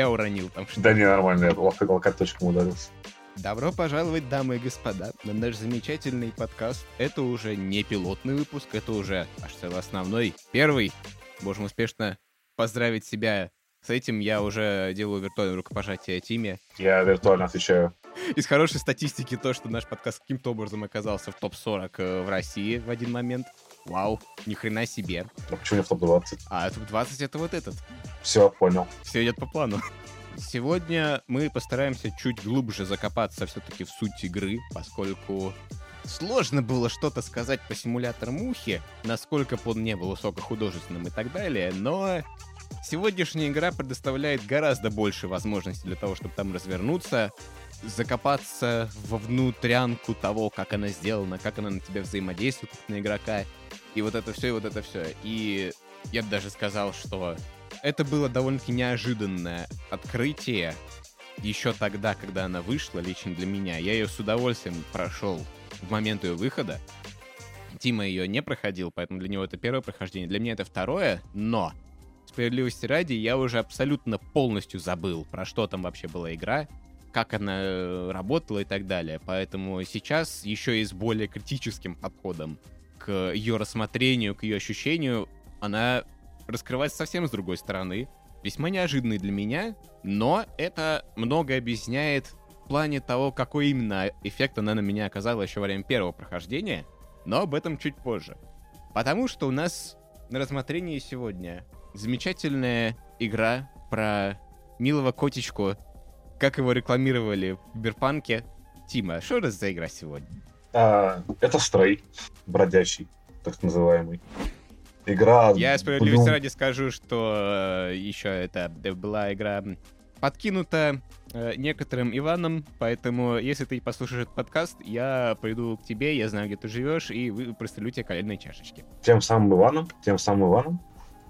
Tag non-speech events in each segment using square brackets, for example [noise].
Ты себя уронил там что Да не, нормально, я лок- локоточком ударился. Добро пожаловать, дамы и господа, на наш замечательный подкаст. Это уже не пилотный выпуск, это уже аж целый основной. Первый. Можем успешно поздравить себя с этим. Я уже делаю виртуальное рукопожатие Тиме. Я виртуально отвечаю. Из хорошей статистики то, что наш подкаст каким-то образом оказался в топ-40 э, в России в один момент. Вау, ни хрена себе. А почему не в топ-20? А топ-20 это вот этот. Все, понял. Все идет по плану. Сегодня мы постараемся чуть глубже закопаться все-таки в суть игры, поскольку сложно было что-то сказать по симулятору мухи, насколько бы он не был высокохудожественным и так далее, но сегодняшняя игра предоставляет гораздо больше возможностей для того, чтобы там развернуться, закопаться во внутрянку того, как она сделана, как она на тебя взаимодействует, как на игрока, и вот это все, и вот это все. И я бы даже сказал, что это было довольно-таки неожиданное открытие еще тогда, когда она вышла, лично для меня. Я ее с удовольствием прошел в момент ее выхода. Тима ее не проходил, поэтому для него это первое прохождение. Для меня это второе, но справедливости ради, я уже абсолютно полностью забыл, про что там вообще была игра, как она э, работала и так далее. Поэтому сейчас еще и с более критическим подходом к ее рассмотрению, к ее ощущению, она раскрывается совсем с другой стороны. Весьма неожиданный для меня, но это многое объясняет в плане того, какой именно эффект она на меня оказала еще во время первого прохождения, но об этом чуть позже. Потому что у нас на рассмотрении сегодня замечательная игра про милого котичку, как его рекламировали в Киберпанке. Тима, что это за игра сегодня? А, это стрей, бродячий, так называемый. Игра... Я справедливости Bloom- ради скажу, что э, еще это была игра подкинута э, некоторым Иваном, поэтому если ты послушаешь этот подкаст, я приду к тебе, я знаю, где ты живешь, и вы прострелю тебе коленные чашечки. Тем самым Иваном, тем самым Иваном.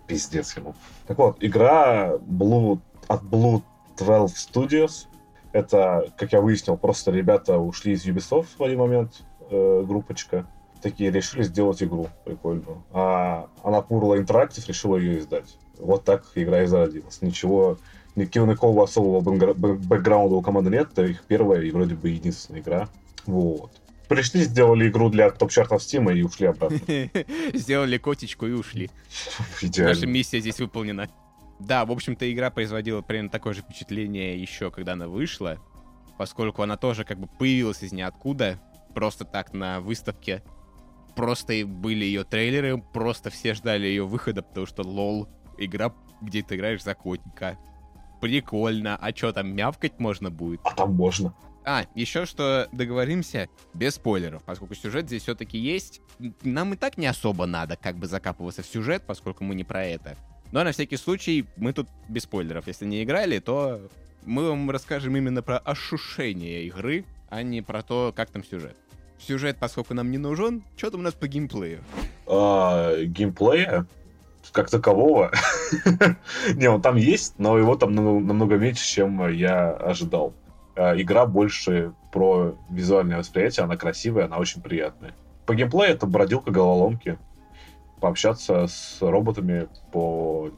Пиздец ему. Так вот, игра Blue, от Blue 12 Studios. Это, как я выяснил, просто ребята ушли из Ubisoft в один момент, э, группочка. Такие решили сделать игру прикольную. А Анапурла Interactive решила ее издать. Вот так игра и зародилась. Ничего, никакого особого бэкгра- бэ- бэкграунда у команды нет. Это их первая и вроде бы единственная игра. Вот. Пришли, сделали игру для топ-чартов Steam и ушли обратно. [laughs] Сделали котичку и ушли. [laughs] Наша миссия здесь выполнена. Да, в общем-то, игра производила примерно такое же впечатление еще, когда она вышла, поскольку она тоже как бы появилась из ниоткуда, просто так на выставке. Просто и были ее трейлеры, просто все ждали ее выхода, потому что лол, игра, где ты играешь за котика. Прикольно. А что, там мявкать можно будет? А там можно. А, еще что договоримся без спойлеров, поскольку сюжет здесь все-таки есть. Нам и так не особо надо как бы закапываться в сюжет, поскольку мы не про это. Но на всякий случай мы тут без спойлеров. Если не играли, то мы вам расскажем именно про ощущение игры, а не про то, как там сюжет. Сюжет, поскольку нам не нужен, что там у нас по геймплею? А, геймплея как такового. [laughs] не, он там есть, но его там намного, меньше, чем я ожидал. А, игра больше про визуальное восприятие, она красивая, она очень приятная. По геймплею это бродилка головоломки. Пообщаться с роботами,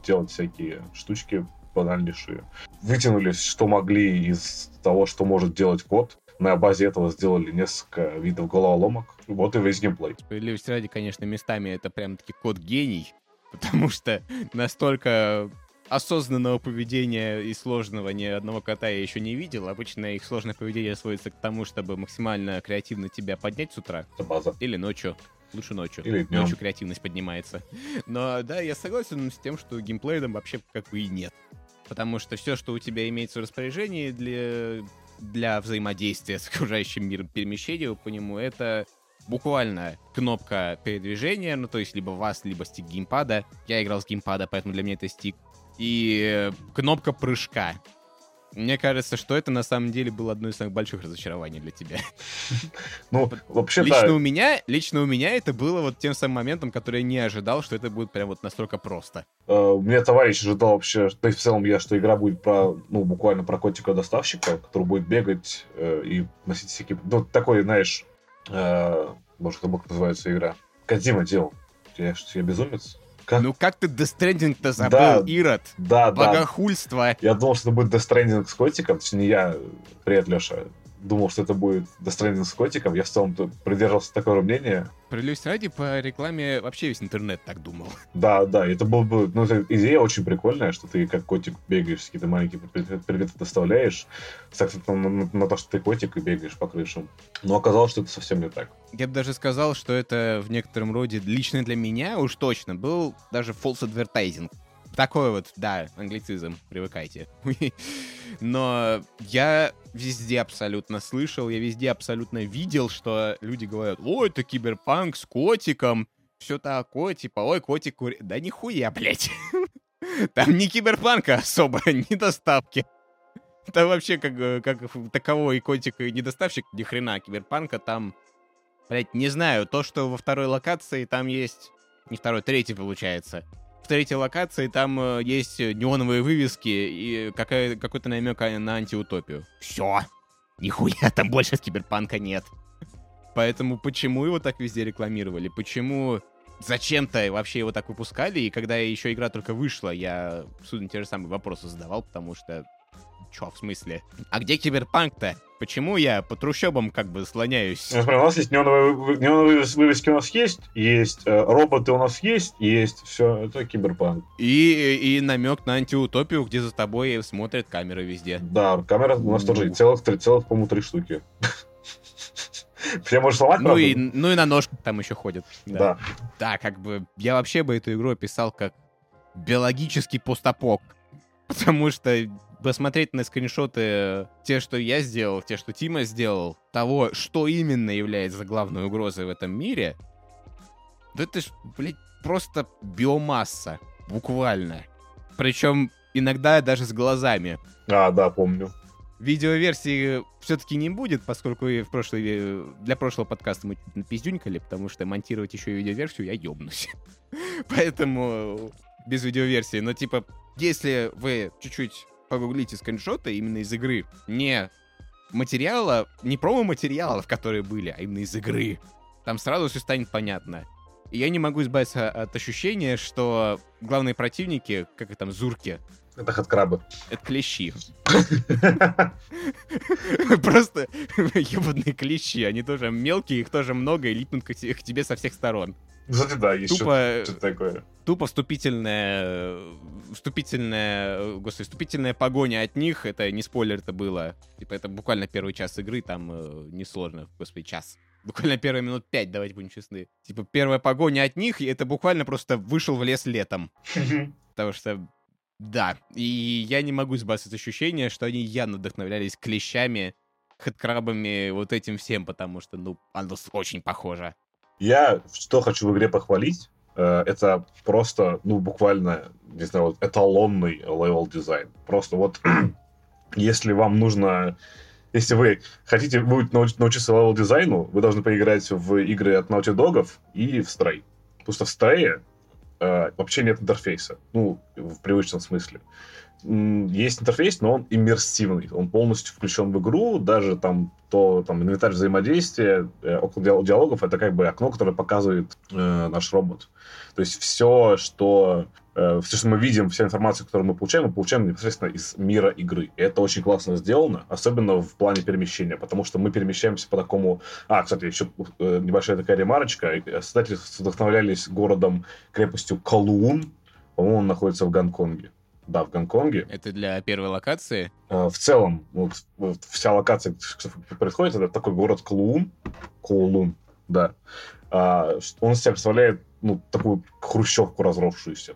делать всякие штучки банальнейшие. Вытянули, что могли из того, что может делать код. На базе этого сделали несколько видов головоломок. Вот и весь геймплей. Справедливости ради, конечно, местами это прям-таки код гений, [laughs] потому что настолько осознанного поведения и сложного ни одного кота я еще не видел. Обычно их сложное поведение сводится к тому, чтобы максимально креативно тебя поднять с утра Это база. или ночью. Лучше ночью. Или днем. Ночью креативность поднимается. Но да, я согласен с тем, что геймплея там вообще как бы и нет. Потому что все, что у тебя имеется в распоряжении для, для взаимодействия с окружающим миром, перемещения по нему, это буквально кнопка передвижения, ну то есть либо вас, либо стик геймпада. Я играл с геймпада, поэтому для меня это стик. И э, кнопка прыжка. Мне кажется, что это на самом деле было одно из самых больших разочарований для тебя. [laughs] Ну, вообще, лично да, у меня, лично у меня это было вот тем самым моментом, который я не ожидал, что это будет прям вот настолько просто. э, у меня товарищ ожидал вообще, и в целом я, что игра будет про, ну, буквально про котика-доставщика, который будет бегать э, и носить всякие... Ну, такой, знаешь, Э, Может, как называется игра? Кадима делал. Я, что, я безумец? Как? Ну как ты Death Stranding-то забыл, Да, Ирод? Да, да. Богохульство. Я думал, что это будет Death Stranding с котиком. Точнее, я, привет, Леша, думал, что это будет Stranding с котиком. Я в целом придерживался такого мнения. Прилюсь ради, по рекламе вообще весь интернет так думал. Да, да, это был бы... Ну, это идея очень прикольная, что ты как котик бегаешь, какие-то маленькие пред- предметы доставляешь, с акцентом на, на- на то, что ты котик и бегаешь по крышам. Но оказалось, что это совсем не так. Я бы даже сказал, что это в некотором роде лично для меня уж точно был даже false advertising. Такой вот, да, англицизм, привыкайте. [laughs] Но я везде абсолютно слышал, я везде абсолютно видел, что люди говорят, ой, это киберпанк с котиком, все такое, типа, ой, котик кури... Да нихуя, блядь. [laughs] Там не киберпанка особо, [laughs] не доставки. Там вообще как, э, как таковой котик и недоставщик, ни хрена киберпанка там... Блять, не знаю, то, что во второй локации там есть... Не второй, третий получается. В третьей локации там э, есть неоновые вывески и какая, какой-то намек на антиутопию. Все. Нихуя там больше киберпанка нет. Поэтому почему его так везде рекламировали? Почему зачем-то вообще его так выпускали? И когда еще игра только вышла, я судя те же самые вопросы задавал, потому что... Чё, в смысле? А где киберпанк-то? Почему я по трущобам как бы слоняюсь? Смотри, у нас есть неоновые, вы- неоновые вывес- вывески у нас есть, есть э, роботы у нас есть, есть все, это киберпанк. И, и намек на антиутопию, где за тобой смотрят камеры везде. Да, камера у нас тоже целых, целых, по-моему, три штуки. Все можешь сломать, Ну правда? и, ну и на ножках там еще ходят. Да. Да, как бы я вообще бы эту игру описал как биологический постапок. [laughs] Потому что посмотреть на скриншоты те, что я сделал, те, что Тима сделал, того, что именно является главной угрозой в этом мире, да это ж, блядь, просто биомасса. Буквально. Причем иногда даже с глазами. А, да, помню. Видеоверсии все-таки не будет, поскольку в прошлой, э, для прошлого подкаста мы чуть напиздюнькали, потому что монтировать еще и видеоверсию я ёбнусь. [laughs] Поэтому без видеоверсии. Но типа, если вы чуть-чуть погуглите скриншоты именно из игры, не материала, не промо-материалов, которые были, а именно из игры, там сразу все станет понятно. И я не могу избавиться от ощущения, что главные противники, как и там зурки, Это хэдкрабы. это клещи. [laughs] Просто [laughs] ебаные клещи. Они тоже мелкие, их тоже много, и липнут к тебе со всех сторон. Кстати, да, есть Тупо, что-то такое. тупо вступительная, вступительная, господи, вступительная погоня от них, это не спойлер это было, типа это буквально первый час игры, там э, несложно, господи, час. Буквально первые минут пять, давайте будем честны. Типа первая погоня от них, и это буквально просто вышел в лес летом. Потому что, да, и я не могу избавиться от ощущения, что они явно вдохновлялись клещами, хэдкрабами, вот этим всем, потому что, ну, оно очень похоже. Я что хочу в игре похвалить, э, это просто, ну, буквально, не знаю, вот эталонный левел дизайн. Просто вот, [clears throat] если вам нужно... Если вы хотите будет науч- научиться level дизайну, вы должны поиграть в игры от Naughty Dog и в Stray. Потому что в Stray э, вообще нет интерфейса. Ну, в привычном смысле. Есть интерфейс, но он иммерсивный. Он полностью включен в игру. Даже там то там инвентарь взаимодействия, э, около диал- диалогов это как бы окно, которое показывает э, наш робот. То есть все, что э, все, что мы видим, вся информация, которую мы получаем, мы получаем непосредственно из мира игры. И это очень классно сделано, особенно в плане перемещения, потому что мы перемещаемся по такому... А, кстати, еще э, небольшая такая ремарочка. Э, Создатели вдохновлялись городом, крепостью Калуун. По-моему, он находится в Гонконге. Да, в Гонконге. Это для первой локации. Э, В целом, вот, вся локация, что происходит, это такой город Клоун. Кулун, да. А, Он себя представляет, ну, такую хрущевку разросшуюся.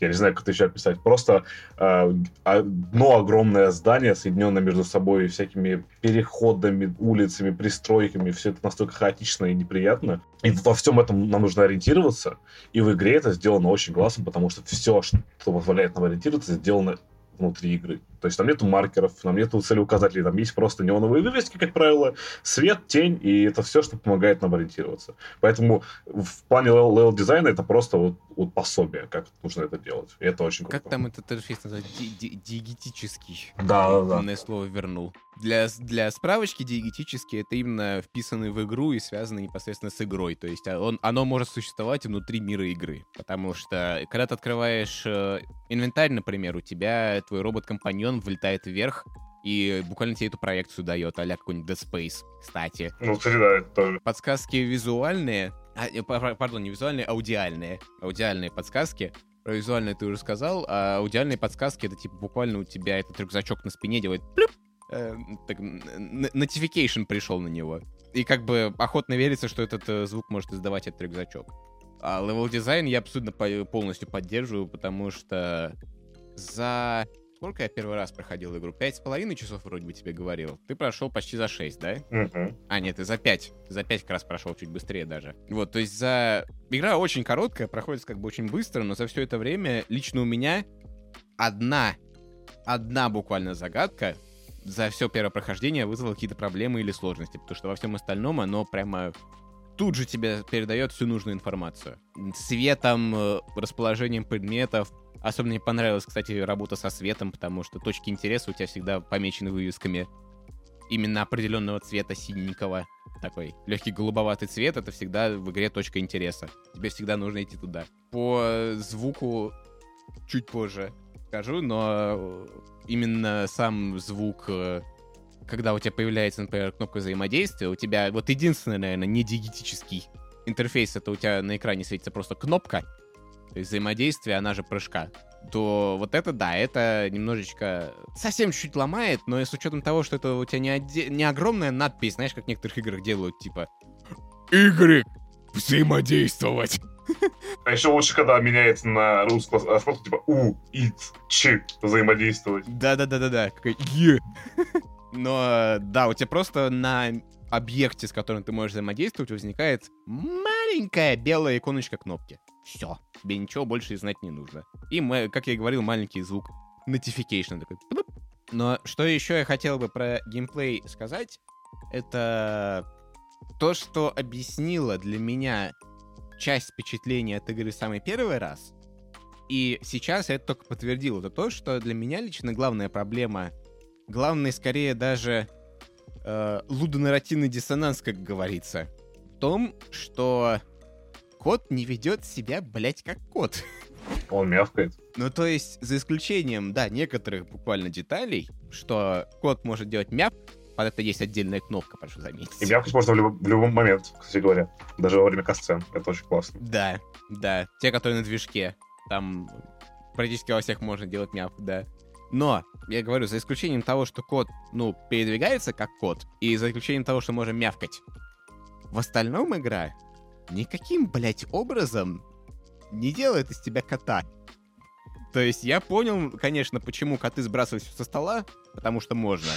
Я не знаю, как это еще описать. Просто э, одно огромное здание, соединенное между собой всякими переходами, улицами, пристройками. Все это настолько хаотично и неприятно. И во всем этом нам нужно ориентироваться. И в игре это сделано очень классно, потому что все, что позволяет нам ориентироваться, сделано внутри игры. То есть там нету маркеров, там нету целеуказателей, там есть просто неоновые вывески, как правило, свет, тень, и это все, что помогает нам ориентироваться. Поэтому в плане level, level дизайна это просто вот вот пособие, как нужно это делать. И это очень круто. Как там этот интерфейс называется? Ди- ди- Диегетический. Да, да, да. Умное слово вернул. Для, для справочки, диегетический — это именно вписанный в игру и связанный непосредственно с игрой. То есть а, он, оно может существовать внутри мира игры. Потому что, когда ты открываешь э, инвентарь, например, у тебя твой робот-компаньон влетает вверх, и буквально тебе эту проекцию дает, а-ля какой-нибудь Dead Space, кстати. Ну, кстати, да, это тоже. Подсказки визуальные, а, э, па- па- пардон, не визуальные, аудиальные. Аудиальные подсказки. Про визуальные ты уже сказал, а аудиальные подсказки, это типа буквально у тебя этот рюкзачок на спине делает плюп, э, так, notification пришел на него. И как бы охотно верится, что этот э, звук может издавать этот рюкзачок. А level дизайн я абсолютно по- полностью поддерживаю, потому что за... Сколько я первый раз проходил игру? Пять с половиной часов вроде бы тебе говорил. Ты прошел почти за шесть, да? Мгм. А, нет, ты за 5. Ты за 5 как раз прошел чуть быстрее даже. Вот, то есть за... Игра очень короткая, проходит как бы очень быстро, но за все это время лично у меня одна, одна буквально загадка за все первое прохождение вызвала какие-то проблемы или сложности, потому что во всем остальном оно прямо тут же тебе передает всю нужную информацию. Светом, э, расположением предметов. Особенно мне понравилась, кстати, работа со светом, потому что точки интереса у тебя всегда помечены вывесками именно определенного цвета синенького. Такой легкий голубоватый цвет это всегда в игре точка интереса. Тебе всегда нужно идти туда. По звуку чуть позже скажу, но именно сам звук, э, когда у тебя появляется, например, кнопка взаимодействия, у тебя вот единственный, наверное, не диегетический интерфейс, это у тебя на экране светится просто кнопка, то есть взаимодействие, она же прыжка, то вот это, да, это немножечко совсем чуть-чуть ломает, но с учетом того, что это у тебя не, отде- не огромная надпись, знаешь, как в некоторых играх делают, типа «Y взаимодействовать». А еще лучше, когда меняется на русском, а просто типа У, Ит, Ч взаимодействовать. Да-да-да-да-да, какой «Е». Но, да, у тебя просто на объекте, с которым ты можешь взаимодействовать, возникает маленькая белая иконочка кнопки. Все, тебе ничего больше и знать не нужно. И, как я и говорил, маленький звук notification такой. Но что еще я хотел бы про геймплей сказать, это то, что объяснило для меня часть впечатления от игры самый первый раз. И сейчас я это только подтвердил. Это то, что для меня лично главная проблема, главный скорее даже э, лудонарративный диссонанс, как говорится, в том, что кот не ведет себя, блять, как кот. Он мявкает. Ну, то есть, за исключением, да, некоторых буквально деталей, что кот может делать мяп, под это есть отдельная кнопка, прошу заметить. И мявкать можно в, любой- в любой момент, кстати говоря. Даже во время касцен. Это очень классно. Да, да. Те, которые на движке. Там практически во всех можно делать мяп, да. Но, я говорю, за исключением того, что кот, ну, передвигается как кот, и за исключением того, что можем мявкать, в остальном игра никаким, блядь, образом не делает из тебя кота. То есть я понял, конечно, почему коты сбрасывают всё со стола, потому что можно.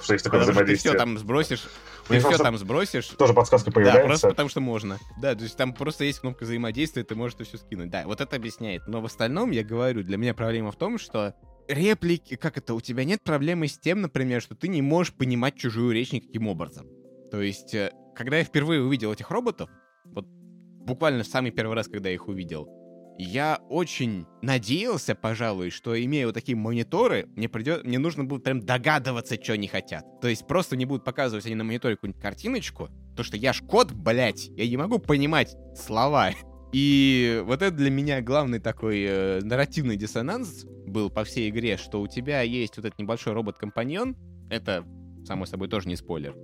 Что есть такое Потому что ты все взаимодействие. там сбросишь, ты все там сбросишь, Тоже подсказка да, появляется. просто потому что можно. Да, то есть там просто есть кнопка взаимодействия, ты можешь это все скинуть. Да, вот это объясняет. Но в остальном, я говорю, для меня проблема в том, что реплики, как это, у тебя нет проблемы с тем, например, что ты не можешь понимать чужую речь никаким образом. То есть, э, когда я впервые увидел этих роботов, вот буквально в самый первый раз, когда я их увидел, я очень надеялся, пожалуй, что имея вот такие мониторы, мне придет, мне нужно будет прям догадываться, что они хотят. То есть просто не будут показывать они на мониторе какую-нибудь картиночку, то что я ж кот, блять, я не могу понимать слова. [laughs] И вот это для меня главный такой э, нарративный диссонанс был по всей игре, что у тебя есть вот этот небольшой робот-компаньон, это, само собой, тоже не спойлер,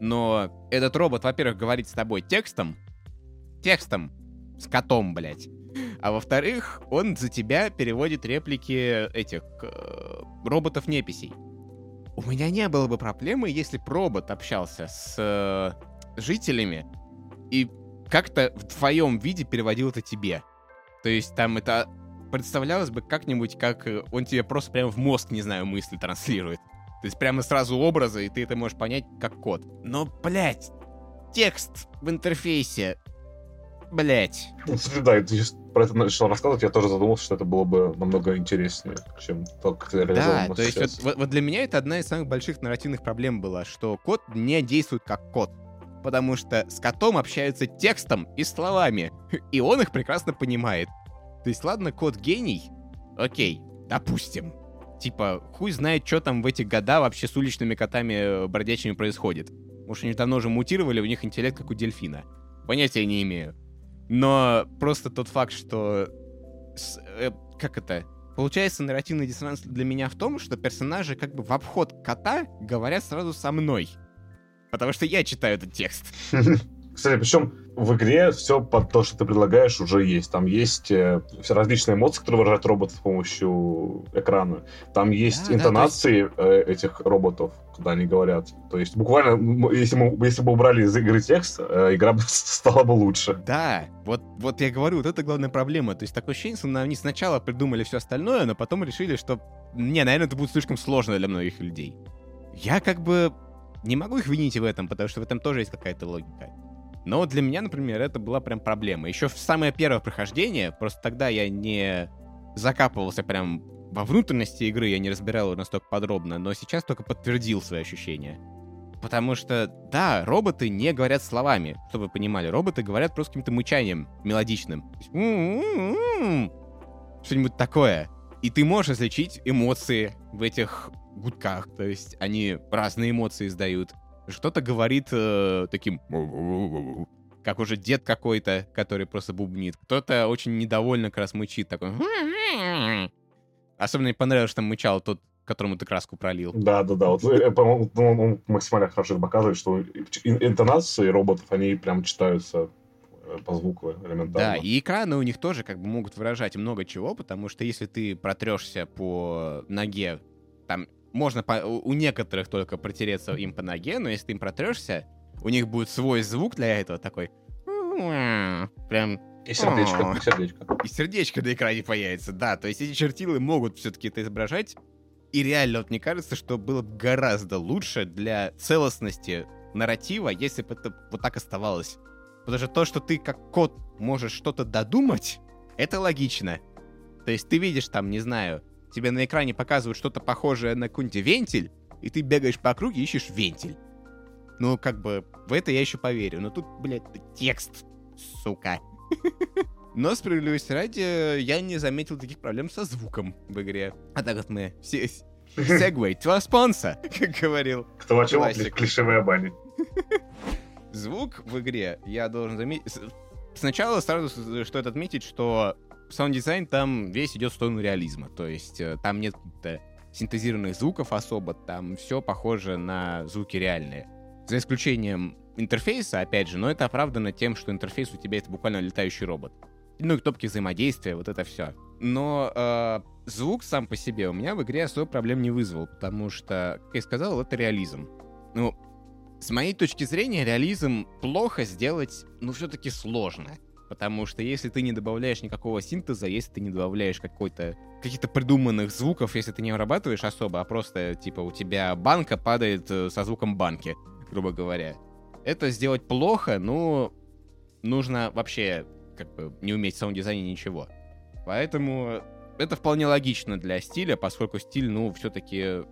но этот робот, во-первых, говорит с тобой текстом, текстом, с котом, блядь. А во-вторых, он за тебя переводит реплики этих э, роботов-неписей. У меня не было бы проблемы, если бы робот общался с э, жителями и как-то в твоем виде переводил это тебе. То есть там это представлялось бы как-нибудь, как э, он тебе просто прямо в мозг, не знаю, мысли транслирует. То есть прямо сразу образы, и ты это можешь понять как код. Но, блядь, текст в интерфейсе. Кстати, да, ты про это начал рассказывать, я тоже задумался, что это было бы намного интереснее, чем то, как это Да, то есть вот, сейчас. вот- вот для меня это одна из самых больших нарративных проблем была, что код не действует как код. потому что с котом общаются текстом и словами, [laughs] и он их прекрасно понимает. То есть, ладно, кот гений, окей, допустим. Типа, хуй знает, что там в эти года вообще с уличными котами э, бродячими происходит. Может, они давно уже мутировали, у них интеллект как у дельфина. Понятия не имею. Но просто тот факт, что... С, э, как это? Получается, нарративный диссонанс для меня в том, что персонажи как бы в обход кота говорят сразу со мной. Потому что я читаю этот текст. [laughs] Кстати, причем в игре все под то, что ты предлагаешь, уже есть. Там есть э, различные эмоции, которые выражают роботы с помощью экрана. Там есть да, интонации да, есть... Э, этих роботов, когда они говорят. То есть буквально, если, мы, если бы убрали из игры текст, э, игра бы [laughs] стала бы лучше. Да, вот, вот я говорю, вот это главная проблема. То есть такое ощущение, что они сначала придумали все остальное, но потом решили, что, не, наверное, это будет слишком сложно для многих людей. Я как бы не могу их винить в этом, потому что в этом тоже есть какая-то логика. Но для меня, например, это была прям проблема. Еще в самое первое прохождение, просто тогда я не закапывался прям во внутренности игры, я не разбирал ее настолько подробно, но сейчас только подтвердил свои ощущения. Потому что, да, роботы не говорят словами, чтобы вы понимали. Роботы говорят просто каким-то мычанием мелодичным. Что-нибудь такое. И ты можешь различить эмоции в этих гудках. То есть они разные эмоции издают. Что-то говорит э, таким... Как уже дед какой-то, который просто бубнит. Кто-то очень недовольно как раз мычит такой... Особенно мне понравилось, что там мычал тот, которому ты краску пролил. Да, да, да. Вот, э, по-моему, он максимально хорошо показывает, что интонации роботов, они прям читаются э, по звуку элементарно. Да, и экраны у них тоже как бы могут выражать много чего, потому что если ты протрешься по ноге, там можно по, у некоторых только протереться им по ноге, но если ты им протрешься, у них будет свой звук для этого такой. Прям и сердечко, и сердечко. И сердечко на экране появится, да. То есть эти чертилы могут все-таки это изображать. И реально, вот мне кажется, что было бы гораздо лучше для целостности нарратива, если бы это вот так оставалось. Потому что то, что ты как кот можешь что-то додумать, это логично. То есть ты видишь там, не знаю, тебе на экране показывают что-то похожее на какой-нибудь вентиль, и ты бегаешь по округе и ищешь вентиль. Ну, как бы, в это я еще поверю. Но тут, блядь, текст, сука. [laughs] Но, справедливости ради, я не заметил таких проблем со звуком в игре. А так вот мы все... [laughs] Segue to a sponsor, [laughs] как говорил. Кто о чем а вшивый о бане. Звук в игре, я должен заметить... Сначала сразу стоит отметить, что саунд-дизайн там весь идет в сторону реализма. То есть э, там нет синтезированных звуков особо, там все похоже на звуки реальные. За исключением интерфейса, опять же, но это оправдано тем, что интерфейс у тебя это буквально летающий робот. Ну и кнопки взаимодействия, вот это все. Но э, звук сам по себе у меня в игре особо проблем не вызвал, потому что, как я сказал, это реализм. Ну, с моей точки зрения, реализм плохо сделать, ну, все-таки сложно. Потому что если ты не добавляешь никакого синтеза, если ты не добавляешь какой-то каких-то придуманных звуков, если ты не обрабатываешь особо, а просто, типа, у тебя банка падает э, со звуком банки, грубо говоря. Это сделать плохо, ну, нужно вообще, как бы, не уметь в саунд-дизайне ничего. Поэтому это вполне логично для стиля, поскольку стиль, ну, все-таки,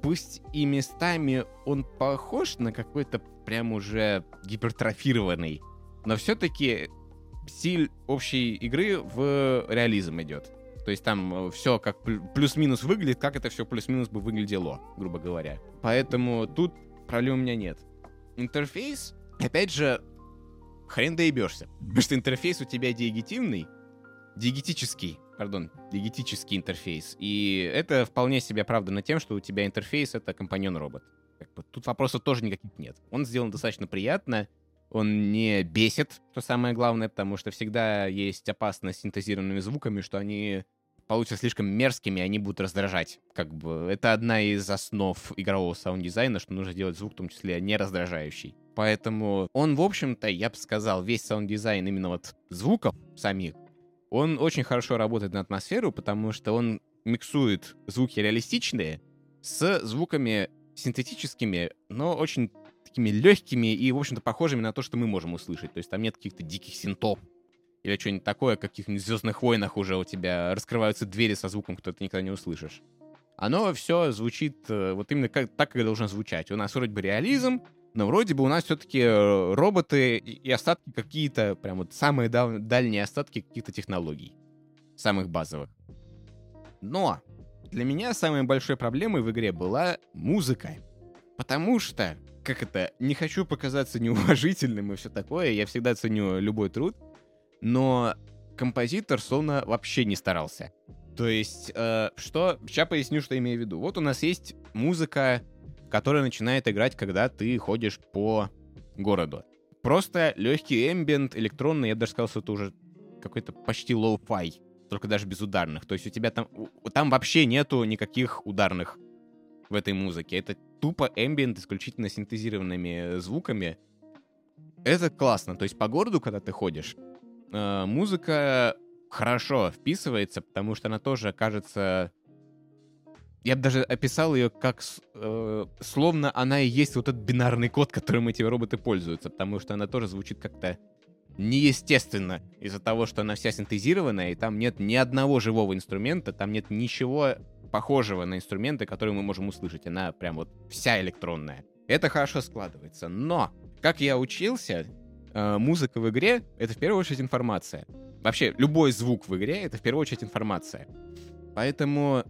пусть и местами он похож на какой-то прям уже гипертрофированный, но все-таки стиль общей игры в реализм идет. То есть там э, все как плюс-минус выглядит, как это все плюс-минус бы выглядело, грубо говоря. Поэтому тут проблем у меня нет. Интерфейс, опять же, хрен доебешься. Потому что интерфейс у тебя диегетивный, диегетический, пардон, диегетический интерфейс. И это вполне себе оправдано тем, что у тебя интерфейс — это компаньон-робот. Тут вопросов тоже никаких нет. Он сделан достаточно приятно, он не бесит, что самое главное, потому что всегда есть опасность синтезированными звуками, что они получатся слишком мерзкими, и они будут раздражать. Как бы это одна из основ игрового саунд-дизайна, что нужно делать звук, в том числе не раздражающий. Поэтому он, в общем-то, я бы сказал, весь саунд-дизайн именно вот звуков самих, он очень хорошо работает на атмосферу, потому что он миксует звуки реалистичные с звуками синтетическими, но очень такими легкими и, в общем-то, похожими на то, что мы можем услышать. То есть там нет каких-то диких синтов или что-нибудь такое, каких-нибудь «Звездных войнах» уже у тебя раскрываются двери со звуком, кто ты никогда не услышишь. Оно все звучит э, вот именно как, так, как должно звучать. У нас вроде бы реализм, Но вроде бы у нас все-таки э, роботы и остатки какие-то, прям вот самые дал- дальние остатки каких-то технологий. Самых базовых. Но для меня самой большой проблемой в игре была музыка. Потому что, как это, не хочу показаться [laughs] неуважительным и все такое, я всегда ценю любой труд, но композитор словно вообще не старался. То есть, э, что... Сейчас поясню, что имею в виду. Вот у нас есть музыка, которая начинает играть, когда ты ходишь по городу. Просто легкий эмбиент, электронный, я даже сказал, что это уже какой-то почти lo-fi, только даже без ударных. То есть у тебя там... Там вообще нету никаких ударных в этой музыке. Это тупо эмбиент исключительно синтезированными звуками. Это классно. То есть по городу, когда ты ходишь, э, музыка хорошо вписывается, потому что она тоже кажется... Я бы даже описал ее как э, словно она и есть вот этот бинарный код, которым эти роботы пользуются, потому что она тоже звучит как-то неестественно из-за того, что она вся синтезированная, и там нет ни одного живого инструмента, там нет ничего похожего на инструменты, которые мы можем услышать. Она прям вот вся электронная. Это хорошо складывается. Но, как я учился, э, музыка в игре — это в первую очередь информация. Вообще, любой звук в игре — это в первую очередь информация. Поэтому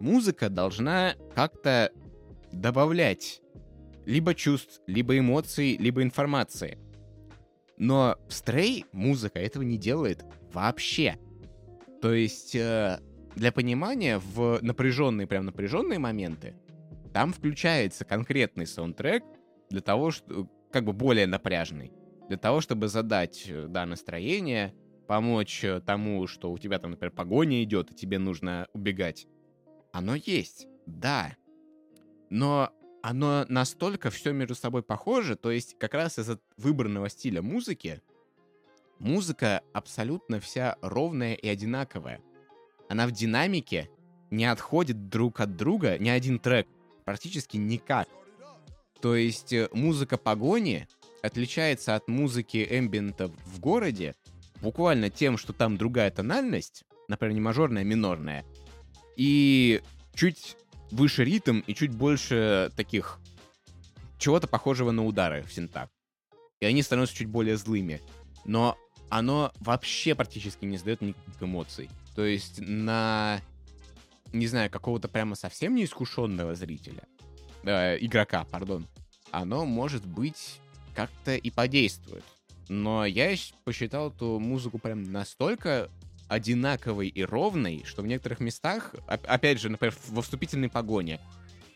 музыка должна как-то добавлять либо чувств, либо эмоций, либо информации. Но в Stray музыка этого не делает вообще. То есть, э, для понимания, в напряженные, прям напряженные моменты, там включается конкретный саундтрек для того, что как бы более напряжный для того, чтобы задать, э, да, настроение, помочь э, тому, что у тебя там, например, погоня идет, и тебе нужно убегать. Оно есть, да. Но оно настолько все между собой похоже, то есть как раз из-за выбранного стиля музыки, музыка абсолютно вся ровная и одинаковая. Она в динамике не отходит друг от друга, ни один трек, практически никак. То есть э, музыка погони отличается от музыки эмбиента в городе буквально тем, что там другая тональность, например, не мажорная, а минорная, и чуть выше ритм и чуть больше таких чего-то похожего на удары в синтак. И они становятся чуть более злыми. Но оно вообще практически не задает никаких эмоций. То есть на, не знаю, какого-то прямо совсем неискушенного зрителя, э, игрока, пардон, оно может быть как-то и подействует. Но я посчитал эту музыку прям настолько одинаковой и ровной, что в некоторых местах, опять же, например, во вступительной погоне,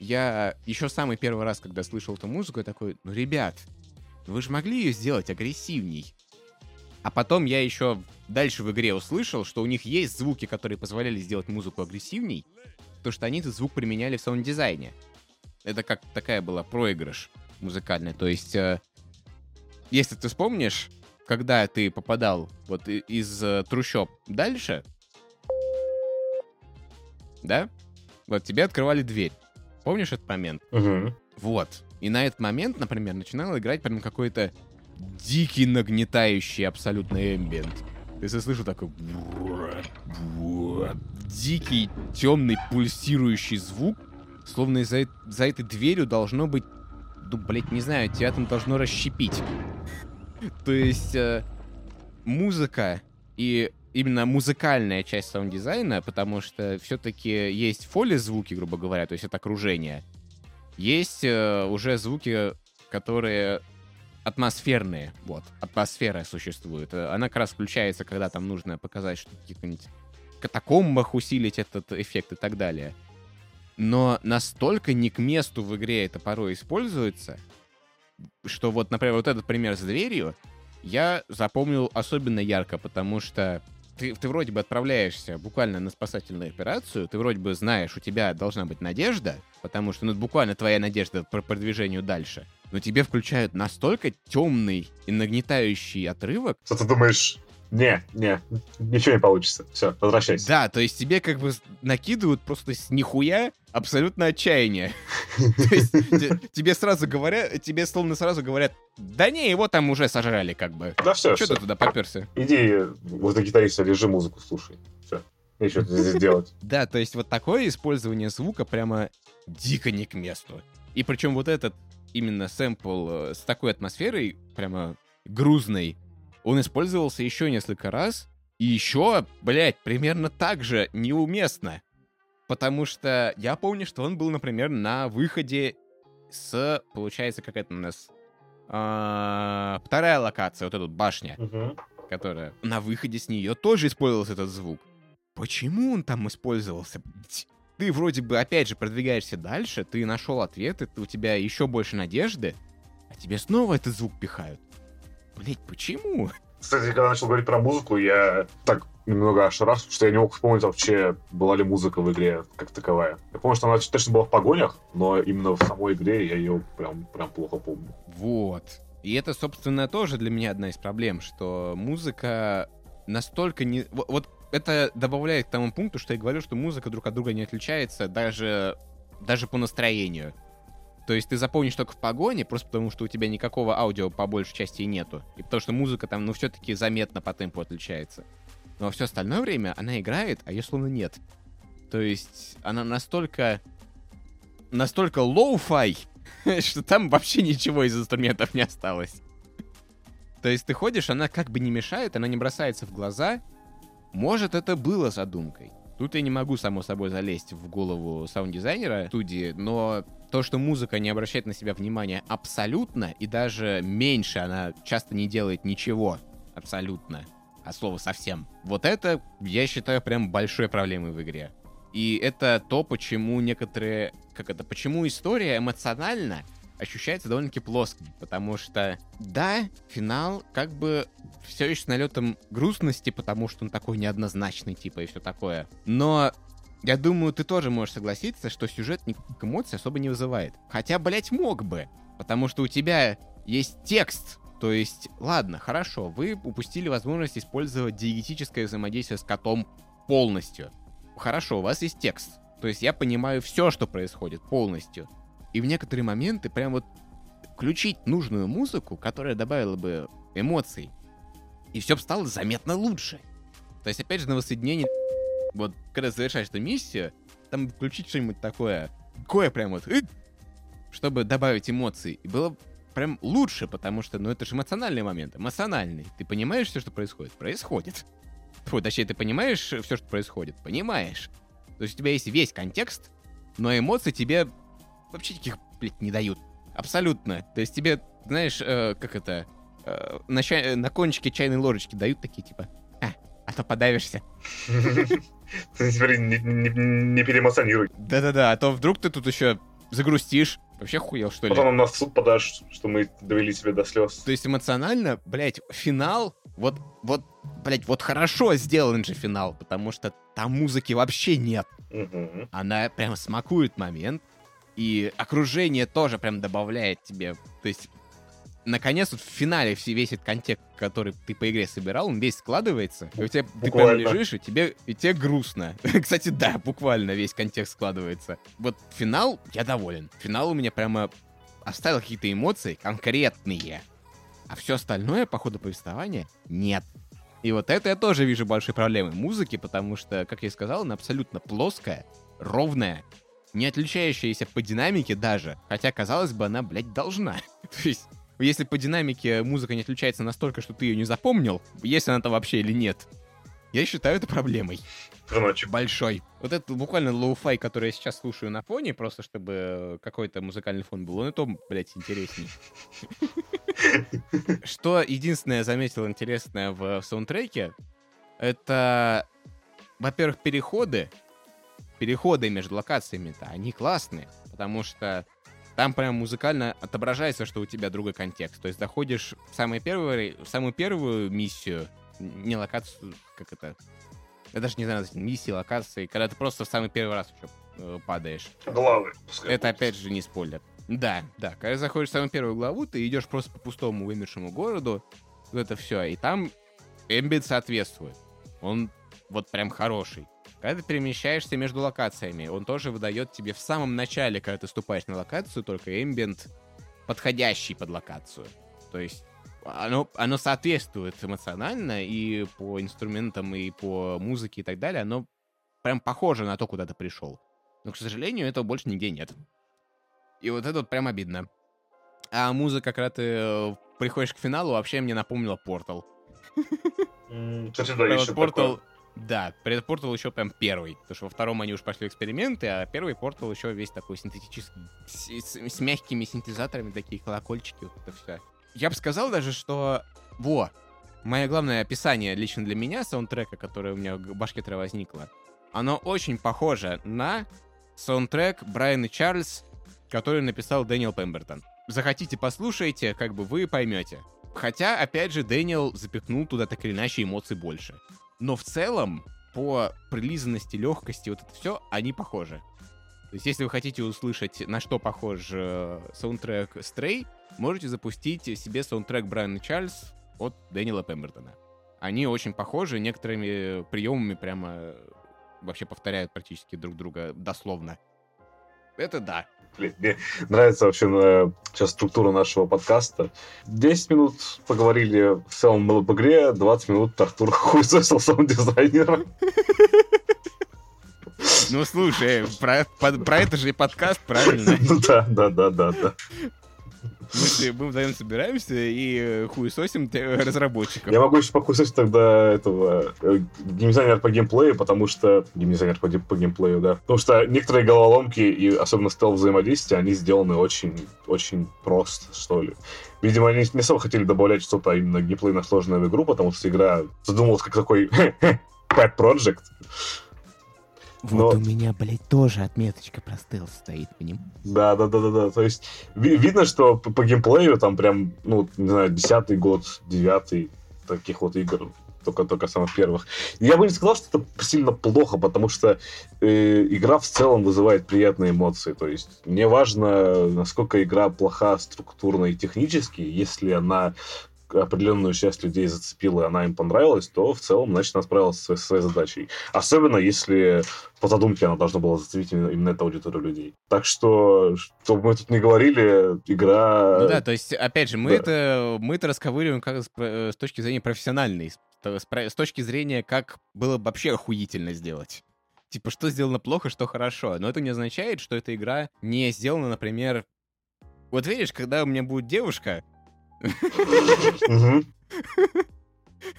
я еще самый первый раз, когда слышал эту музыку, я такой, ну, ребят, вы же могли ее сделать агрессивней. А потом я еще дальше в игре услышал, что у них есть звуки, которые позволяли сделать музыку агрессивней, то что они этот звук применяли в саунд-дизайне. Это как такая была проигрыш музыкальный. То есть э, если ты вспомнишь, когда ты попадал вот из э, трущоб дальше, да, вот тебе открывали дверь. Помнишь этот момент? Угу. Вот. И на этот момент, например, начинал играть прям какой-то дикий, нагнетающий абсолютно эмбиент. Ты слышал такой... Дикий, темный, пульсирующий звук, словно за, за этой дверью должно быть ну, блядь, не знаю, тебя там должно расщепить. То есть э, музыка и именно музыкальная часть саунд-дизайна, потому что все-таки есть foley звуки, грубо говоря, то есть это окружение. Есть э, уже звуки, которые атмосферные, вот, атмосфера существует. Она как раз включается, когда там нужно показать, что в каких-нибудь катакомбах усилить этот эффект и так далее но настолько не к месту в игре это порой используется, что вот, например, вот этот пример с дверью я запомнил особенно ярко, потому что ты, ты вроде бы отправляешься буквально на спасательную операцию, ты вроде бы знаешь, у тебя должна быть надежда, потому что ну, буквально твоя надежда по продвижению дальше, но тебе включают настолько темный и нагнетающий отрывок. Что ты думаешь, не, не, ничего не получится. Все, возвращайся. Да, то есть тебе как бы накидывают просто с нихуя абсолютно отчаяние. [laughs] То есть тебе сразу говорят, тебе словно сразу говорят, да не, его там уже сожрали как бы. Да все, Что ты туда поперся? Иди возле гитариста лежи, музыку слушай. Все. Нечего здесь делать. [laughs] Да, то есть вот такое использование звука прямо дико не к месту. И причем вот этот именно сэмпл э, с такой атмосферой, прямо грузной, он использовался еще несколько раз, и еще, блядь, примерно так же неуместно. Потому что я помню, что он был, например, на выходе с, получается, как это у нас, а, вторая локация, вот эта вот башня, Мгм. которая на выходе с нее тоже использовался этот звук. Почему он там использовался? блядь? Ты вроде бы, опять же, продвигаешься дальше, ты нашел ответы, ты- у тебя еще больше надежды, а тебе снова этот звук пихают. Блять, почему? Кстати, когда начал говорить про музыку, я так немного ошарашен, что я не мог вспомнить вообще, была ли музыка в игре как таковая. Я помню, что она точно была в погонях, но именно в самой игре я ее прям, прям плохо помню. Вот. И это, собственно, тоже для меня одна из проблем, что музыка настолько не... во- Вот это добавляет к тому пункту, что я говорю, что музыка друг от друга не отличается даже, даже по настроению. То есть ты запомнишь только в погоне, просто потому что у тебя никакого аудио по большей части нету. И потому что музыка там, ну, все-таки заметно по темпу отличается. Но все остальное время она играет, а ее словно нет. То есть она настолько... Настолько lo-fi, [laughs] что там вообще ничего из инструментов не осталось. То есть ты ходишь, она как бы не мешает, она не бросается в глаза. Может, это было задумкой. Тут я не могу, само собой, залезть в голову саунд-дизайнера студии, но то, что музыка не обращает на себя внимания абсолютно, и даже меньше она часто не делает ничего абсолютно, от слова совсем. Вот это, я считаю, прям большой проблемой в игре. И это то, почему некоторые... Как это? Почему история эмоционально ощущается довольно-таки плоско. Потому что, да, финал как бы все еще с налетом грустности, потому что он такой неоднозначный, типа, и все такое. Но я думаю, ты тоже можешь согласиться, что сюжет никаких эмоций особо не вызывает. Хотя, блять, мог бы. Потому что у тебя есть текст. То есть, ладно, хорошо, вы упустили возможность использовать диегетическое взаимодействие с котом полностью. Хорошо, у вас есть текст. То есть я понимаю все, что происходит полностью. И в некоторые моменты прям вот включить нужную музыку, которая добавила бы эмоций, и все бы стало заметно лучше. То есть, опять же, на воссоединении, вот, когда завершаешь эту миссию, там включить что-нибудь такое, такое прям вот, чтобы добавить эмоций. И было прям лучше, потому что, ну, это же эмоциональный момент, эмоциональный. Ты понимаешь все, что происходит? Происходит. Фу, точнее, ты понимаешь все, что происходит? Понимаешь. То есть у тебя есть весь контекст, но эмоции тебе вообще никаких, блядь, не дают. Абсолютно. То есть тебе, знаешь, э, как это, э, на, чай- на кончике чайной ложечки дают такие, типа, а, а то подавишься. [laughs] Теперь не, переэмоционируй. Да-да-да, а то вдруг ты тут еще загрустишь. Вообще хуел, что ли? Потом нам нас в суд подашь, что мы довели тебя до слез. То есть эмоционально, блядь, финал, вот, вот, блядь, вот хорошо сделан же финал, потому что там музыки вообще нет. Мгм. Она прям смакует момент, и окружение тоже прям добавляет тебе. То есть, наконец, вот в финале все- весь этот контекст, который ты по игре собирал, он весь складывается, и у тебя ты прям Буквально. лежишь, и тебе, и тебе грустно. [laughs] Кстати, да, буквально весь контекст складывается. Вот финал, я доволен. Финал у меня прямо оставил какие-то эмоции конкретные. А все остальное по ходу повествования нет. И вот это я тоже вижу большой проблемой музыки, потому что, как я и сказал, она абсолютно плоская, ровная, не отличающаяся по динамике даже, хотя, казалось бы, она, блядь, должна. [laughs] То есть, если по динамике музыка не отличается настолько, что ты ее не запомнил, есть она там вообще или нет, я считаю это проблемой Короче, большой. Вот это буквально lo-fi, который я сейчас слушаю на фоне, просто чтобы какой-то музыкальный фон был, он и то, блядь, интересней. [laughs] Что единственное заметил интересное в саундтреке, это, во-первых, переходы. Переходы между локациями-то, они классные, потому что там прям музыкально отображается, что у тебя другой контекст. То есть заходишь в, самый первый, в самую первую миссию, не локацию, как это, я даже не знаю, миссии, локации, когда ты просто в самый первый раз еще э, падаешь. главы. пускай Это будут. опять же не спойлер. Да, да. Когда заходишь в самую первую главу, ты идешь просто по пустому вымершему городу, вот это все, и там эмбиент соответствует. Он вот прям хороший. Когда ты перемещаешься между локациями, он тоже выдает тебе в самом начале, когда ты ступаешь на локацию, только эмбиент подходящий под локацию. То есть оно, оно соответствует эмоционально и по инструментам, и по музыке и так далее. Оно прям похоже на то, куда ты пришел. Но, к сожалению, этого больше нигде нет. И вот это вот прям обидно. А музыка, когда ты э, приходишь к финалу, вообще мне напомнила Портал. Кстати, да, еще Портал... Да, Портал еще прям первый, потому что во втором они уж пошли эксперименты, а первый Портал еще весь такой синтетический, с, с, с мягкими синтезаторами, такие колокольчики, вот это все. Я бы сказал даже, что... Во! Мое главное описание лично для меня саундтрека, которое у меня в башке возникло, оно очень похоже на саундтрек «Брайан и Чарльз», который написал Дэниел Пембертон. Захотите, послушайте, как бы вы поймете. Хотя, опять же, Дэниел запихнул туда так или иначе эмоций больше. Но в целом, по прилизанности, легкости, вот это все, они похожи. То есть, если вы хотите услышать, на что похож э, саундтрек Stray, можете запустить себе саундтрек «Брайан и Чарльз» от Дэниела Пембертона. Они очень похожи, некоторыми приемами прямо вообще повторяют практически друг друга дословно. Это да. Блин, мне нравится вообще э, сейчас структура нашего подкаста. 10 минут поговорили в целом об игре, 20 минут Артур [laughs] хуесосил саунд-дизайнера. Ну, слушай, про, про это же и подкаст, правильно? [laughs] Ну да, да, да, да, да. Мы, мы вдвоем собираемся и э, хуесосим разработчиков. Я могу еще похуесосить тогда этого э, геймдизайнера по геймплею, потому что... Геймдизайнер по, по геймплею, да. Потому что некоторые головоломки, и особенно стел взаимодействия, они сделаны очень, очень просто, что ли. Видимо, они не особо хотели добавлять что-то именно геймплейно сложное в игру, потому что игра задумалась как такой [laughs] pet project. Вот Но... у меня, блядь, тоже отметочка про стелс стоит, понимаешь? Да, да, да, да, да. То есть ви- видно, что по, по геймплею там прям, ну, не знаю, десятый год, девятый таких вот игр только, только самых первых. Я бы не сказал, что это сильно плохо, потому что э, игра в целом вызывает приятные эмоции. То есть не важно, насколько игра плоха структурно и технически, если она определенную часть людей зацепила, и она им понравилась, то в целом, значит, она справилась со своей задачей. Особенно, если по задумке она должна была зацепить именно, именно эту аудиторию людей. Так что, чтобы мы тут не говорили, игра... Ну да, то есть, опять же, мы, да. это, мы это расковыриваем как с, э, с точки зрения профессиональной, с, с точки зрения, как было бы вообще охуительно сделать. Типа, что сделано плохо, что хорошо. Но это не означает, что эта игра не сделана, например... Вот видишь, когда у меня будет девушка,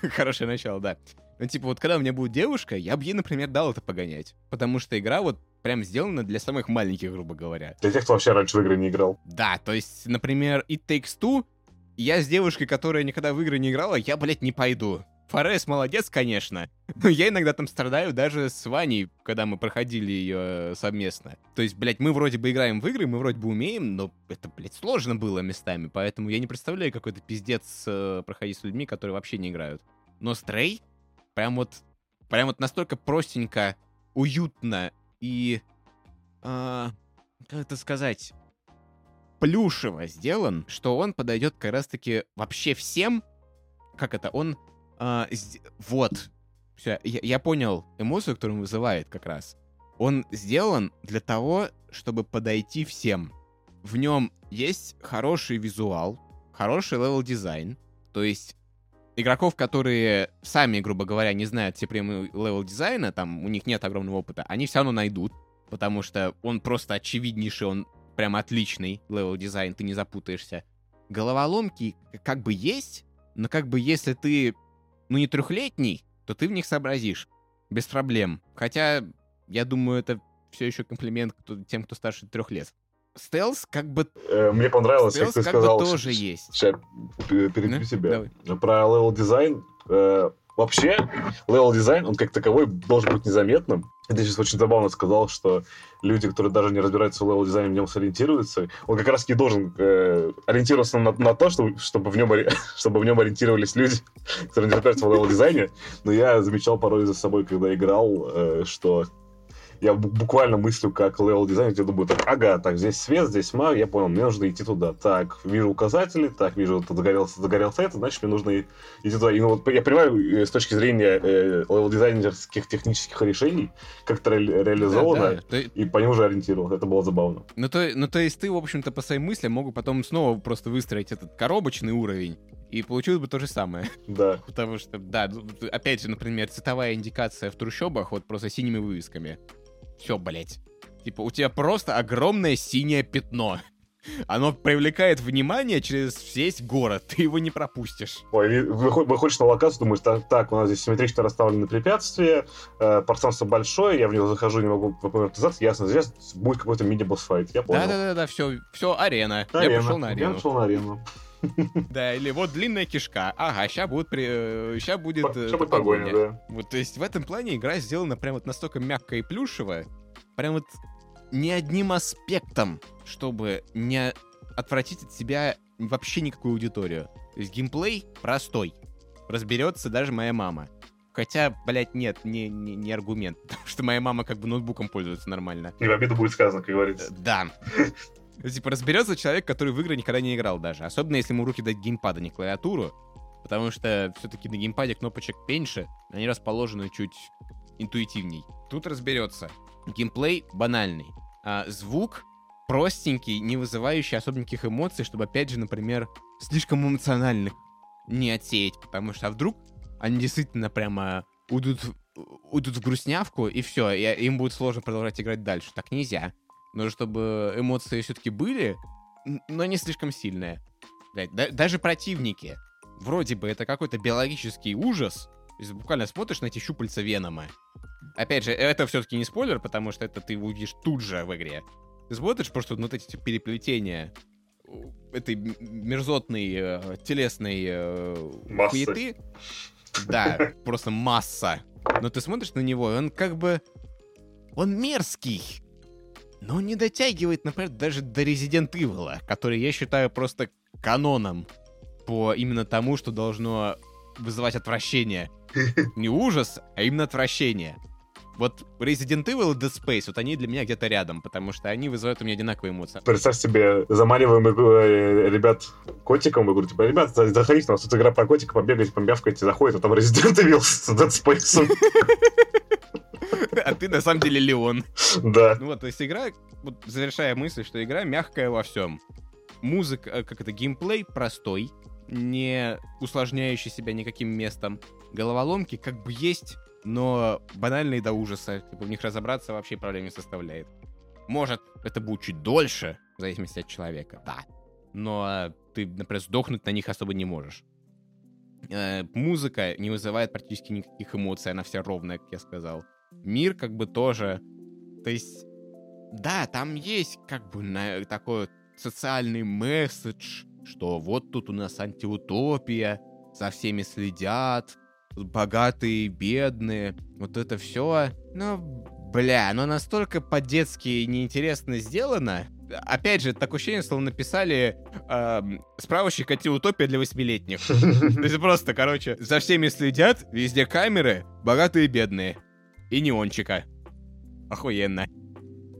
Хорошее начало, да. Ну, типа, вот когда у меня будет девушка, я бы ей, например, дал это погонять. Потому что игра вот прям сделана для самых маленьких, грубо говоря. Для тех, кто вообще раньше в игры не играл. Да, то есть, например, It Takes Two, я с девушкой, которая никогда в игры не играла, я, блядь, не пойду. Форес молодец, конечно, но я иногда там страдаю даже с Ваней, когда мы проходили ее э, совместно. То есть, блядь, мы вроде бы играем в игры, мы вроде бы умеем, но это, блядь, сложно было местами, поэтому я не представляю какой-то пиздец э, проходить с людьми, которые вообще не играют. Но Стрей прям вот, прям вот настолько простенько, уютно и, э, как это сказать, плюшево сделан, что он подойдет как раз-таки вообще всем, как это, он а, вот. Все, я, я понял эмоцию, которую он вызывает как раз. Он сделан для того, чтобы подойти всем. В нем есть хороший визуал, хороший level-дизайн. То есть игроков, которые сами, грубо говоря, не знают все приемы level-дизайна, там у них нет огромного опыта, они все равно найдут, потому что он просто очевиднейший, он прям отличный level-дизайн, ты не запутаешься. Головоломки как бы есть, но как бы если ты ну, не трехлетний, то ты в них сообразишь. Без проблем. Хотя, я думаю, это все еще комплимент тем, кто старше трех лет. Стелс как бы... Э, мне понравилось, Стелс как ты как сказал. Бы тоже есть. Сейчас перебью ну, тебя. Давай. Про level дизайн. Э, вообще, level дизайн, он как таковой должен быть незаметным. Ты сейчас очень забавно сказал, что люди, которые даже не разбираются в level-дизайне, в нем сориентируются. Он как раз-таки должен э, ориентироваться на, на то, чтобы, чтобы, в нем, [laughs] чтобы в нем ориентировались люди, [laughs] которые не разбираются в level-дизайне. Но я замечал порой за собой, когда играл, э, что я буквально мыслю как level дизайнер, я думаю, так, ага, так, здесь свет, здесь маг, я понял, мне нужно идти туда. Так, вижу указатели, так, вижу, тут загорелся, загорелся это, значит, мне нужно идти туда. И ну, вот я понимаю, э, с точки зрения э, левел дизайнерских технических решений, как это ре- реализовано, да, да. и по нему же ориентировался. Это было забавно. Ну то, ну, то есть ты, в общем-то, по своим мыслям мог потом снова просто выстроить этот коробочный уровень, и получилось бы то же самое. Да. [laughs] Потому что, да, опять же, например, цветовая индикация в трущобах вот просто синими вывесками. Все, блять. Типа, у тебя просто огромное синее пятно. Оно привлекает внимание через весь город, ты его не пропустишь. Ой, выходишь на локацию, думаешь, так, так, у нас здесь симметрично расставлены препятствия, э, пространство большое, я в него захожу, не могу автоматизация, ясно, здесь будет какой-то мини-босс-файт, я понял. Да-да-да, все, все, арена. Арена. Я пошел на Я арену. пошел на арену. Да, или вот длинная кишка. Ага, сейчас будет, при... ща будет, э, Что будет погоня, да. Вот, то есть в этом плане игра сделана прям вот настолько мягко и плюшево, прям вот ни одним аспектом, чтобы не отвратить от себя вообще никакую аудиторию. То есть геймплей простой. Разберется даже моя мама. Хотя, блядь, нет, не, не, не аргумент, [laughs] потому что моя мама как бы ноутбуком пользуется нормально. Не в обиду будет сказано, как говорится. Э, Да. Ну, Типа разберется человек, который в игры никогда не играл даже. Особенно если ему руки дать геймпад, а не клавиатуру. Потому что все-таки на геймпаде кнопочек меньше, они расположены чуть интуитивней. Тут разберется. Геймплей банальный. А звук простенький, не вызывающий особо никаких эмоций, чтобы, опять же, например, слишком эмоциональных не отсеять. Потому что а вдруг они действительно прямо уйдут, уйдут в грустнявку, и все, и им будет сложно продолжать играть дальше. Так нельзя. Нужно, чтобы эмоции все-таки были, но не слишком сильные. Блядь, да- даже противники. Вроде бы это какой-то биологический ужас. Есть буквально смотришь на эти щупальца Венома. Опять же, это все-таки не спойлер, потому что это ты увидишь тут же в игре. Ты смотришь просто вот эти переплетения этой мерзотной э, телесной э, Массы. хуеты. Да, просто масса. Но ты смотришь на него, и он как бы... Он мерзкий. Но не дотягивает, например, даже до Resident Evil, который я считаю просто каноном по именно тому, что должно вызывать отвращение. [laughs] Не ужас, а именно отвращение. Вот Resident Evil и Dead Space, вот они для меня где-то рядом, потому что они вызывают у меня одинаковые эмоции. Представь себе, заманиваем э, ребят котиком, и говорю, типа, ребят, за- заходите, у нас тут игра про котика, побегайте, помявкайте, заходит, а там Resident Evil с Dead Space. [laughs] А ты на самом деле Леон. Да. Ну вот, то есть игра, вот завершая мысль, что игра мягкая во всем. Музыка, э, как это, геймплей простой, не усложняющий себя никаким местом. Головоломки как бы есть, но банальные до ужаса. Типа в них разобраться вообще проблем не составляет. Может, это будет чуть дольше, в зависимости от человека, да. Но ты, например, сдохнуть на них особо не можешь. Э, музыка не вызывает практически никаких эмоций, она вся ровная, как я сказал. Мир как бы тоже... То есть, да, там есть как бы на- такой социальный месседж, что вот тут у нас антиутопия, за всеми следят, богатые и бедные, вот это все. Ну, бля, оно настолько по-детски неинтересно сделано. Опять же, такое ощущение, словно написали эм, справочник антиутопия для восьмилетних. [laughs] То есть просто, короче, за всеми следят, везде камеры, богатые и бедные. И неончика. Охуенно.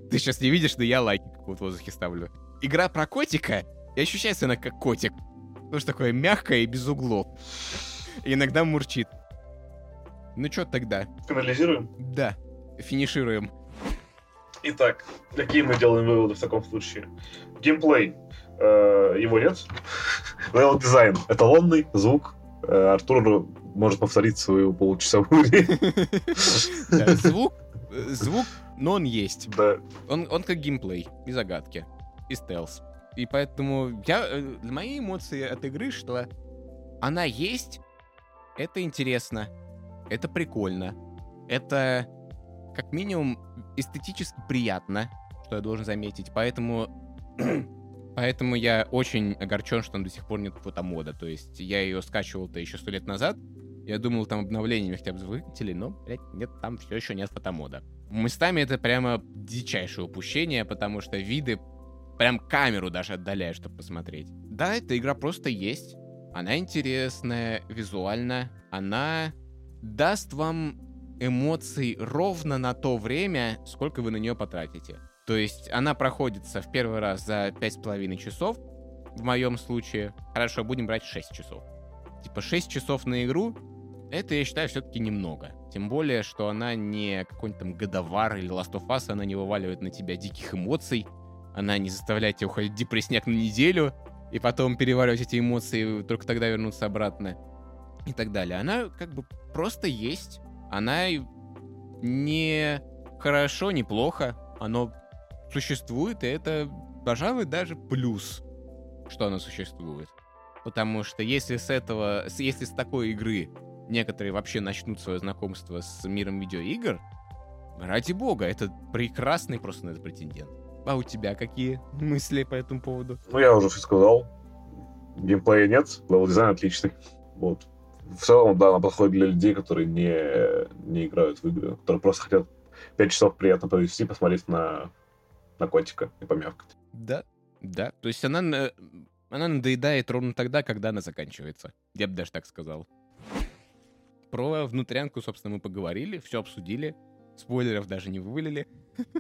Ты сейчас не видишь, но я лайки в воздухе ставлю. Игра про котика, и ощущается она как котик. Что такое мягкое и без углов. И иногда мурчит. Ну чё тогда? Финализируем. Да, финишируем. Итак, какие мы делаем выводы в таком случае? Геймплей. Э, его нет. [laughs] Левел дизайн. Эталонный звук. Э, Артур может повторить свою получасовую [laughs] Звук, звук, но он есть. Да. Он, он как геймплей, и загадки, и стелс. И поэтому я, э, мои эмоции от игры, что она есть, это интересно, это прикольно, это как минимум эстетически приятно, что я должен заметить. Поэтому, [clears throat] поэтому я очень огорчен, что до сих пор нет фотомода. То есть я ее скачивал-то еще сто лет назад. Я думал, там обновлениями хотя бы выкатили, но, блядь, нет, там все еще нет фотомода. Местами это прямо дичайшее упущение, потому что виды прям камеру даже отдаляют, чтобы посмотреть. Да, эта игра просто есть. Она интересная визуально. Она даст вам эмоций ровно на то время, сколько вы на нее потратите. То есть она проходится в первый раз за 5,5 часов, в моем случае. Хорошо, будем брать 6 часов. Типа 6 часов на игру, это, я считаю, все-таки немного. Тем более, что она не какой-нибудь там годовар или Last of Us, она не вываливает на тебя диких эмоций, она не заставляет тебя уходить в депрессняк на неделю, и потом переваривать эти эмоции, только тогда вернуться обратно. И так далее. Она как бы просто есть. Она не хорошо, не плохо. Оно существует, и это пожалуй, даже плюс, что она существует. Потому что если с этого, если с такой игры некоторые вообще начнут свое знакомство с миром видеоигр, ради бога, это прекрасный просто на этот претендент. А у тебя какие мысли по этому поводу? Ну, я уже все сказал. Геймплея нет, level дизайн отличный. Вот. В целом, да, она подходит для людей, которые не, не играют в игры, которые просто хотят 5 часов приятно провести, посмотреть на, на котика и помявкать. Да, да. То есть она, она надоедает ровно тогда, когда она заканчивается. Я бы даже так сказал. Про внутрянку, собственно, мы поговорили, все обсудили. Спойлеров даже не вывалили.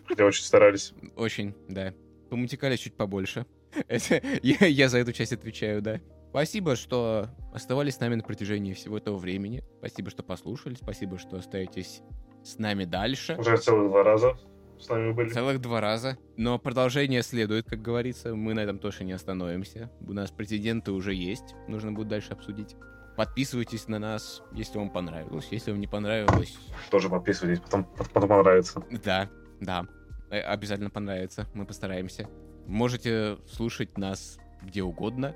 Хотя очень старались. Очень, да. Помутикали чуть побольше. Это, [laughs] я, я за эту часть отвечаю, да. Спасибо, что оставались с нами на протяжении всего этого времени. Спасибо, что послушали. Спасибо, что остаетесь с нами дальше. Уже целых два раза с нами были. Целых два раза. Но продолжение следует, как говорится. Мы на этом тоже не остановимся. У нас претенденты уже есть. Нужно будет дальше обсудить. Подписывайтесь на нас, если вам понравилось. Если вам не понравилось... Тоже подписывайтесь, потом, потом понравится. Да, да. Э, обязательно понравится. Мы постараемся. Можете слушать нас где угодно.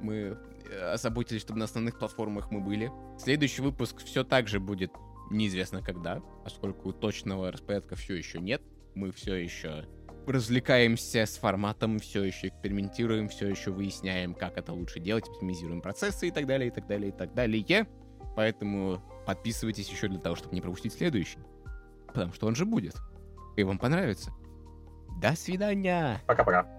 Мы э, озаботились, чтобы на основных платформах мы были. Следующий выпуск все так же будет неизвестно когда, поскольку точного распорядка все еще нет. Мы все еще развлекаемся с форматом, все еще экспериментируем, все еще выясняем, как это лучше делать, оптимизируем процессы и так далее, и так далее, и так далее. Поэтому подписывайтесь еще для того, чтобы не пропустить следующий. Потому что он же будет. И вам понравится. До свидания. Пока-пока.